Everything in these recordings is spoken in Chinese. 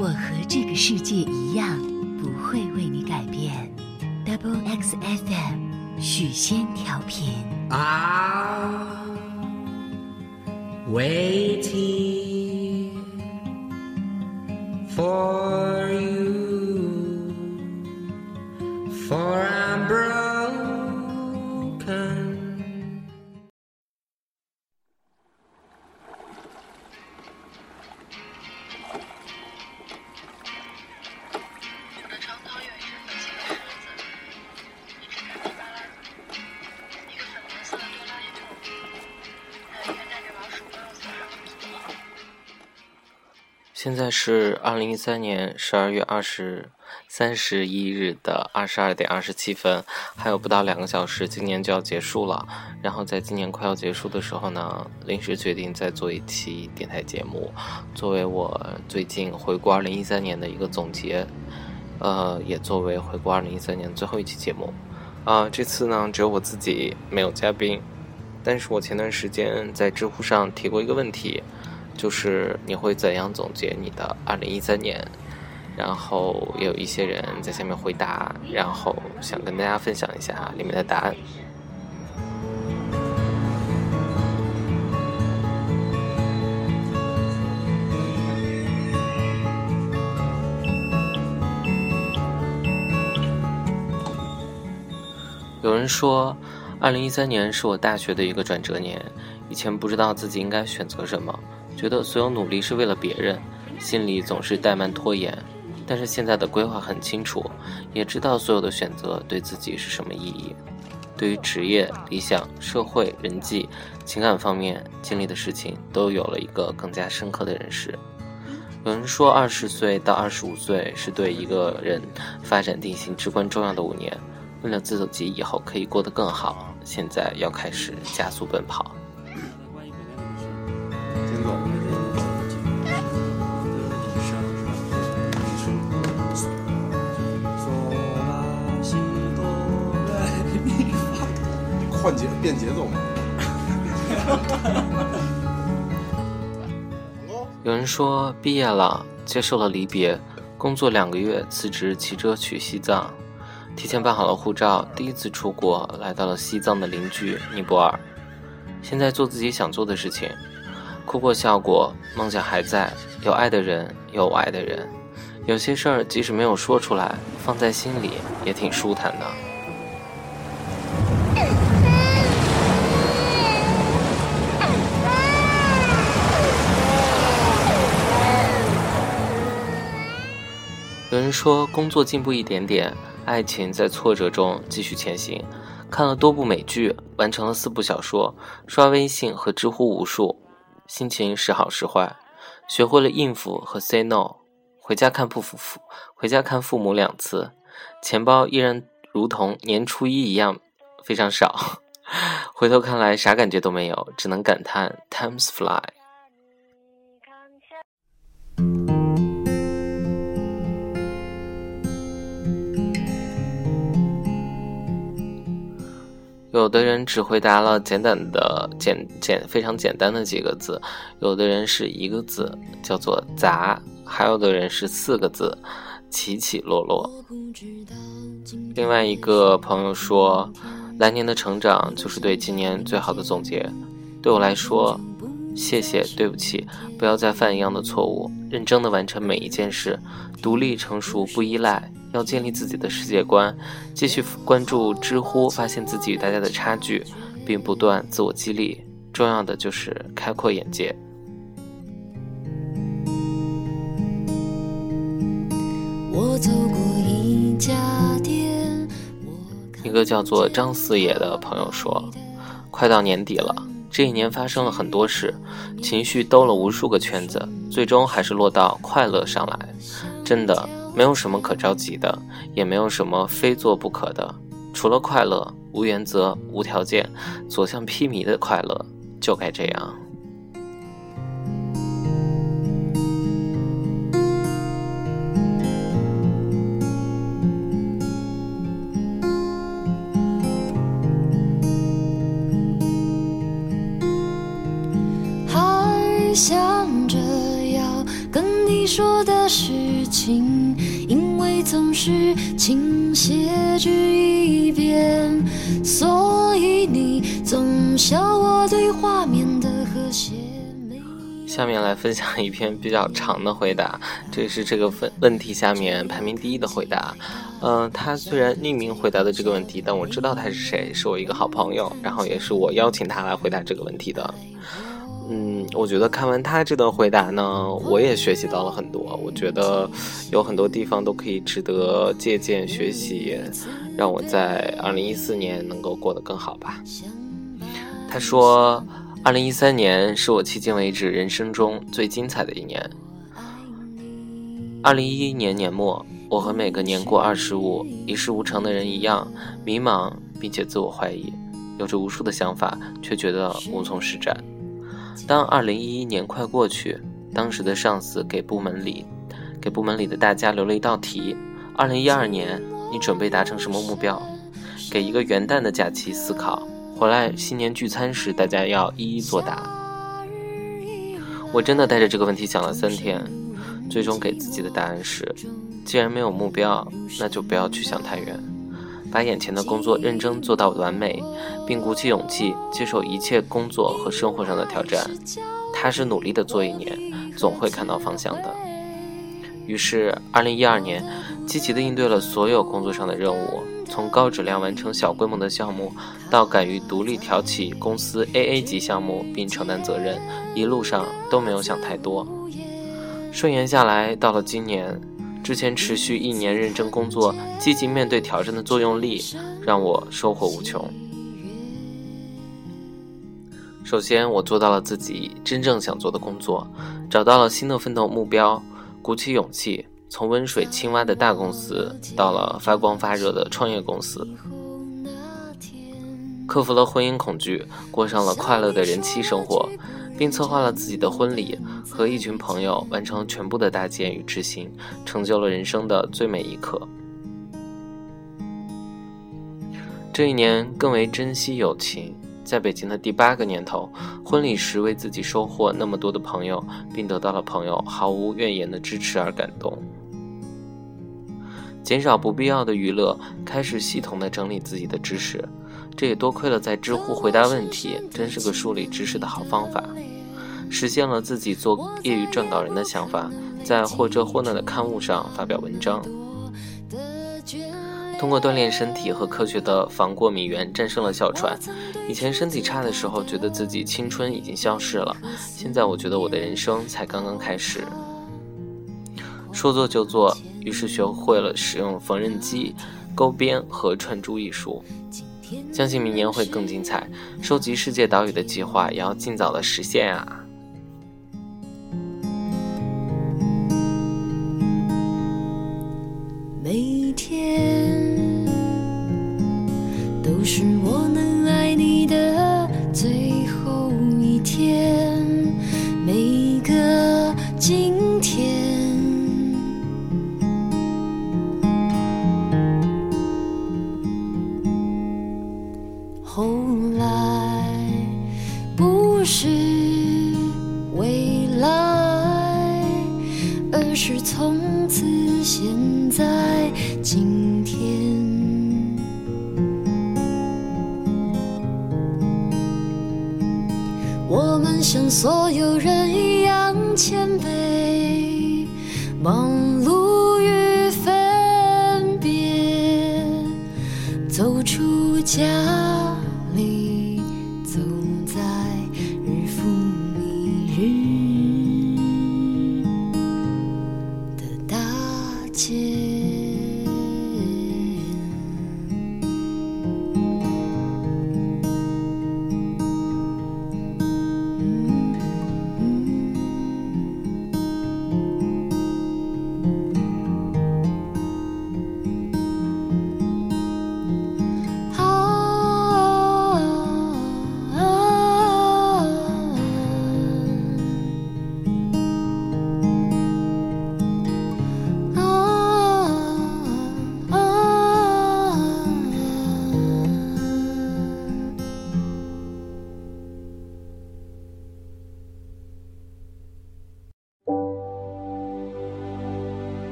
我和这个世界一样，不会为你改变。Double X FM 许仙调频。waiting for you, for 现在是二零一三年十二月二十三十一日的二十二点二十七分，还有不到两个小时，今年就要结束了。然后在今年快要结束的时候呢，临时决定再做一期电台节目，作为我最近回顾二零一三年的一个总结，呃，也作为回顾二零一三年最后一期节目。啊、这次呢只有我自己，没有嘉宾。但是我前段时间在知乎上提过一个问题，就是你会怎样总结你的二零一三年？然后也有一些人在下面回答，然后想跟大家分享一下里面的答案。有人说，二零一三年是我大学的一个转折年。以前不知道自己应该选择什么，觉得所有努力是为了别人，心里总是怠慢拖延。但是现在的规划很清楚，也知道所有的选择对自己是什么意义。对于职业、理想、社会、人际、情感方面经历的事情，都有了一个更加深刻的认识。有人说，二十岁到二十五岁是对一个人发展定型至关重要的五年。为了自己以后可以过得更好，现在要开始加速奔跑。换节变节奏嘛。有人说毕业了，接受了离别，工作两个月，辞职骑车去西藏，提前办好了护照，第一次出国，来到了西藏的邻居尼泊尔。现在做自己想做的事情，哭过笑过，梦想还在，有爱的人，有我爱的人。有些事儿即使没有说出来，放在心里也挺舒坦的。有人说，工作进步一点点，爱情在挫折中继续前行。看了多部美剧，完成了四部小说，刷微信和知乎无数，心情 时好时坏，学会了应付和 say no。回家看父父，回家看父母两次，钱包依然如同年初一一样非常少。回头看来，啥感觉都没有，只能感叹 times fly。有的人只回答了简短的简简非常简单的几个字，有的人是一个字，叫做杂，还有的人是四个字，起起落落。另外一个朋友说，来年的成长就是对今年最好的总结。对我来说，谢谢，对不起，不要再犯一样的错误，认真的完成每一件事，独立成熟不依赖。要建立自己的世界观，继续关注知乎，发现自己与大家的差距，并不断自我激励。重要的就是开阔眼界。我走过一家店，一个叫做张四爷的朋友说：“快到年底了，这一年发生了很多事，情绪兜了无数个圈子，最终还是落到快乐上来。真的。”没有什么可着急的，也没有什么非做不可的，除了快乐，无原则、无条件、所向披靡的快乐，就该这样。说的事情，因为总是倾斜至一边，所以你总笑我对画面的和谐没。下面来分享一篇比较长的回答，这是这个问问题下面排名第一的回答。嗯、他虽然匿名回答的这个问题，但我知道他是谁，是我一个好朋友，然后也是我邀请他来回答这个问题的。嗯，我觉得看完他这段回答呢，我也学习到了很多。我觉得有很多地方都可以值得借鉴学习，让我在二零一四年能够过得更好吧。他说，二零一三年是我迄今为止人生中最精彩的一年。二零一一年年末，我和每个年过二十五、一事无成的人一样，迷茫并且自我怀疑，有着无数的想法，却觉得无从施展。当二零一一年快过去，当时的上司给部门里，给部门里的大家留了一道题：二零一二年你准备达成什么目标？给一个元旦的假期思考，回来新年聚餐时大家要一一作答。我真的带着这个问题想了三天，最终给自己的答案是：既然没有目标，那就不要去想太远，把眼前的工作认真做到完美，并鼓起勇气接受一切工作和生活上的挑战，踏实努力的做一年，总会看到方向的。于是，二零一二年，积极的应对了所有工作上的任务，从高质量完成小规模的项目，到敢于独立挑起公司 AA 级项目并承担责任，一路上都没有想太多。顺延下来，到了今年，之前持续一年认真工作、积极面对挑战的作用力，让我收获无穷。首先，我做到了自己真正想做的工作，找到了新的奋斗目标，鼓起勇气，从温水青蛙的大公司到了发光发热的创业公司，克服了婚姻恐惧，过上了快乐的人妻生活，并策划了自己的婚礼，和一群朋友完成全部的搭建与执行，成就了人生的最美一刻。这一年更为珍惜友情。在北京的第八个年头，婚礼时为自己收获那么多的朋友，并得到了朋友毫无怨言的支持而感动。减少不必要的娱乐，开始系统的整理自己的知识，这也多亏了在知乎回答问题，真是个梳理知识的好方法。实现了自己做业余撰稿人的想法，在或这或那的刊物上发表文章。通过锻炼身体和科学的防过敏源，战胜了哮喘。以前身体差的时候，觉得自己青春已经消逝了，现在我觉得我的人生才刚刚开始。说做就做，于是学会了使用缝纫机、钩编和串珠艺术。相信明年会更精彩，收集世界岛屿的计划也要尽早的实现啊！是从此现在今天。我们像所有人一样谦卑，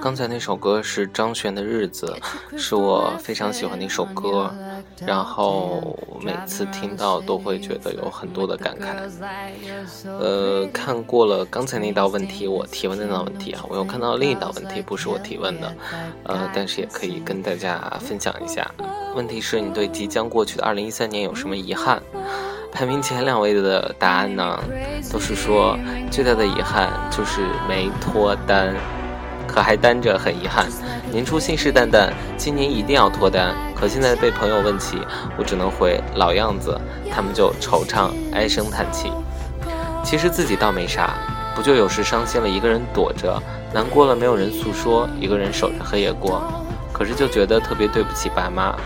刚才那首歌是张悬的《日子》，是我非常喜欢的一首歌，然后每次听到都会觉得有很多的感慨。呃，看过了刚才那道问题，我提问的那道问题啊，我又看到另一道问题，不是我提问的，呃，但是也可以跟大家分享一下。问题是你对即将过去的2013年有什么遗憾？排名前两位的答案呢，都是说最大的遗憾就是没脱单。可还单着，很遗憾。年初信誓旦旦，今年一定要脱单。可现在被朋友问起，我只能回老样子，他们就惆怅，唉声叹气。其实自己倒没啥，不就有时伤心了，一个人躲着；难过了，没有人诉说，一个人守着黑夜过。可是就觉得特别对不起爸妈，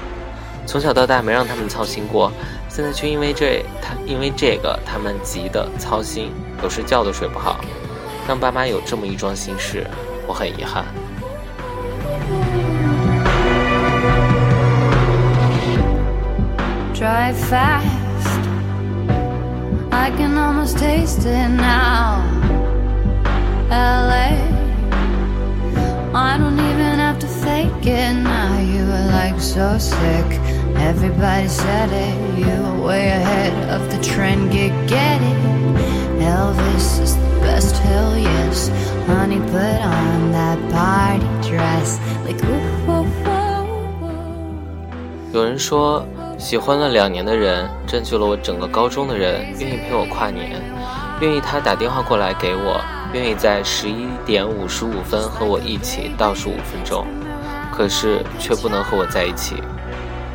从小到大没让他们操心过，现在却因为这他因为这个他们急得操心，有时觉都睡不好，让爸妈有这么一桩心事。我很遗憾。drive fast. I can almost taste it now. LA, I don't even have to fake it now. You were like so sick. Everybody said it. You were way ahead of the trend. Get get it. Elvis is the best. Hell yes. Honey, put on that party dress. Like ooh, ooh, ooh, ooh. 有人说，喜欢了两年的人，占据了我整个高中的人，愿意陪我跨年，愿意他打电话过来给我，愿意在十一点五十五分和我一起倒数五分钟，可是却不能和我在一起。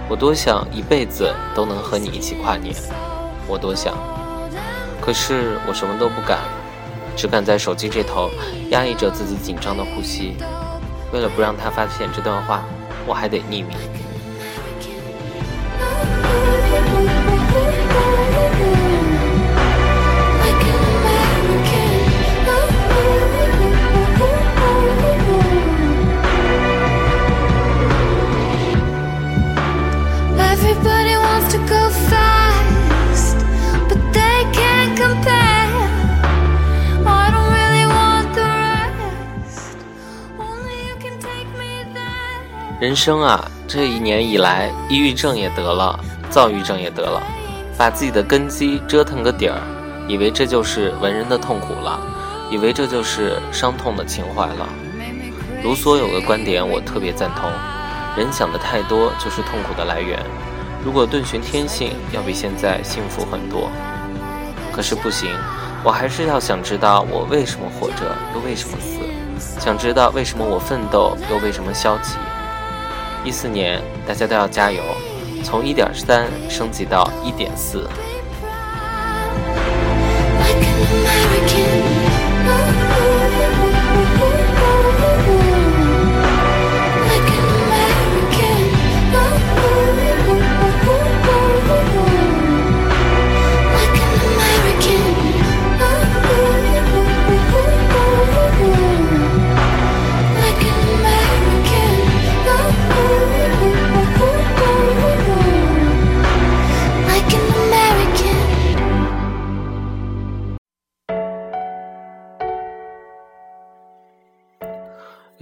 我多想一辈子都能和你一起跨年，我多想，可是我什么都不敢，只敢在手机这头压抑着自己紧张的呼吸。为了不让他发现这段话，我还得匿名。人生啊，这一年以来，抑郁症也得了，躁郁症也得了，把自己的根基折腾个底儿，以为这就是文人的痛苦了，以为这就是伤痛的情怀了。卢梭有个观点，我特别赞同：人想的太多就是痛苦的来源。如果顿寻天性，要比现在幸福很多。可是不行，我还是要想知道我为什么活着，又为什么死；想知道为什么我奋斗，又为什么消极。一四年，大家都要加油，从一点三升级到一点四。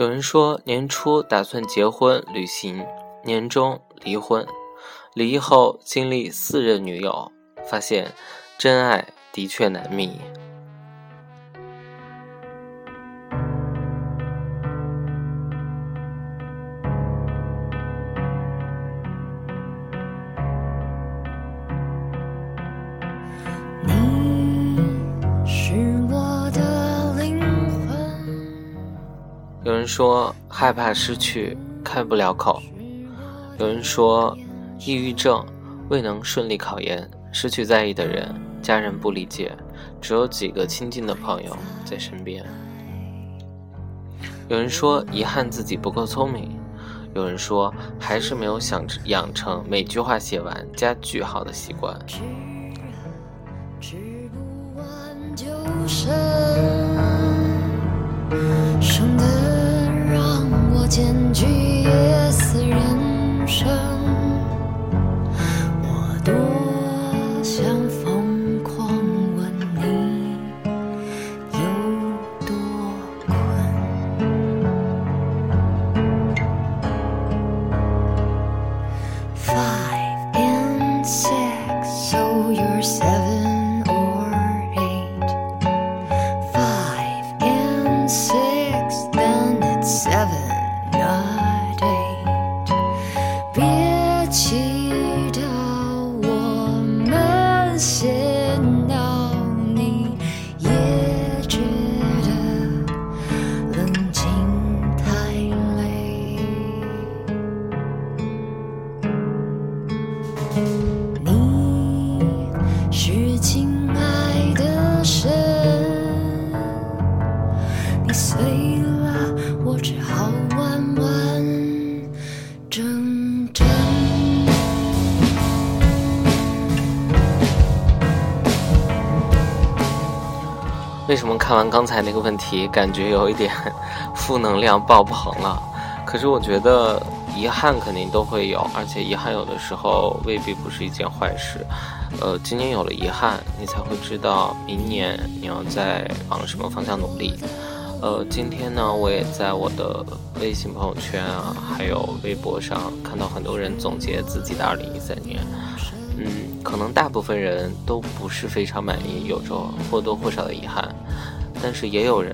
有人说，年初打算结婚旅行，年终离婚，离异后经历四任女友，发现真爱的确难觅。说害怕失去，开不了口；有人说抑郁症未能顺利考研，失去在意的人，家人不理解，只有几个亲近的朋友在身边。有人说遗憾自己不够聪明，有人说还是没有想养成每句话写完加句号的习惯。吃不完就剩，剩的让我兼具夜思人生。为什么看完刚才那个问题，感觉有一点负能量爆棚了？可是我觉得遗憾肯定都会有，而且遗憾有的时候未必不是一件坏事。呃，今年有了遗憾，你才会知道明年你要在往什么方向努力。呃，今天呢，我也在我的微信朋友圈啊，还有微博上看到很多人总结自己的2013年。嗯，可能大部分人都不是非常满意，有着或多或少的遗憾，但是也有人，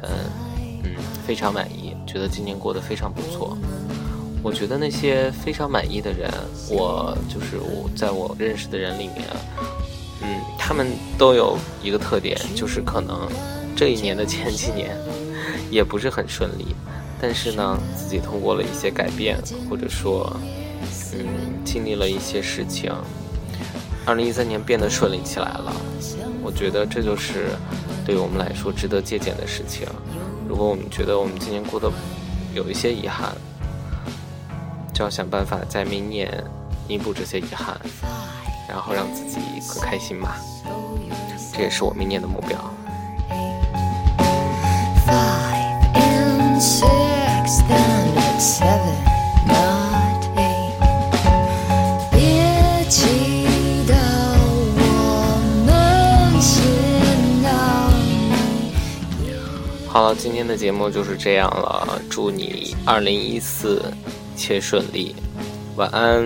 嗯，非常满意，觉得今年过得非常不错。我觉得那些非常满意的人，我就是我在我认识的人里面，嗯，他们都有一个特点，就是可能这一年的前几年也不是很顺利，但是呢，自己通过了一些改变，或者说，嗯，经历了一些事情。二零一三年变得顺利起来了，我觉得这就是对于我们来说值得借鉴的事情。如果我们觉得我们今年过得有一些遗憾，就要想办法在明年弥补这些遗憾，然后让自己更开心吧。这也是我明年的目标。好了，今天的节目就是这样了。祝你二零一四一切顺利，晚安。